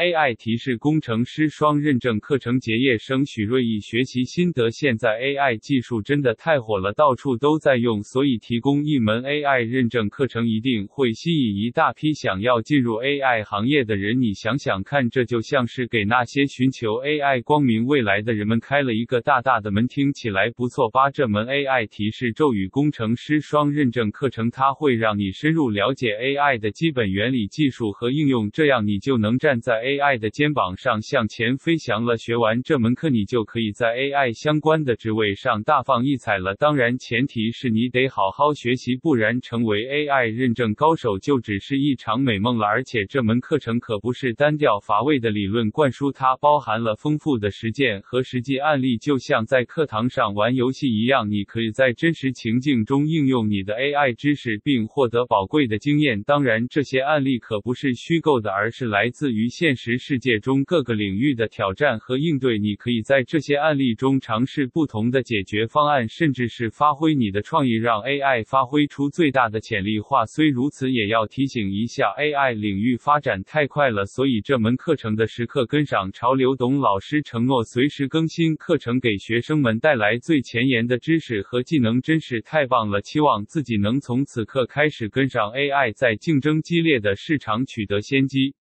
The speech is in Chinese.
AI 提示工程师双认证课程结业生许瑞义学习心得：现在 AI 技术真的太火了，到处都在用，所以提供一门 AI 认证课程一定会吸引一大批想要进入 AI 行业的人。你想想看，这就像是给那些寻求 AI 光明未来的人们开了一个大大的门，听起来不错吧？这门 AI 提示咒语工程师双认证课程，它会让你深入了解 AI 的基本原理、技术和应用，这样你就能站在 A AI 的肩膀上向前飞翔了。学完这门课，你就可以在 AI 相关的职位上大放异彩了。当然，前提是你得好好学习，不然成为 AI 认证高手就只是一场美梦了。而且这门课程可不是单调乏味的理论灌输，它包含了丰富的实践和实际案例，就像在课堂上玩游戏一样，你可以在真实情境中应用你的 AI 知识，并获得宝贵的经验。当然，这些案例可不是虚构的，而是来自于现实实世界中各个领域的挑战和应对。你可以在这些案例中尝试不同的解决方案，甚至是发挥你的创意，让 AI 发挥出最大的潜力。话虽如此，也要提醒一下，AI 领域发展太快了，所以这门课程的时刻跟上潮流。董老师承诺随时更新课程，给学生们带来最前沿的知识和技能，真是太棒了！期望自己能从此刻开始跟上 AI，在竞争激烈的市场取得先机。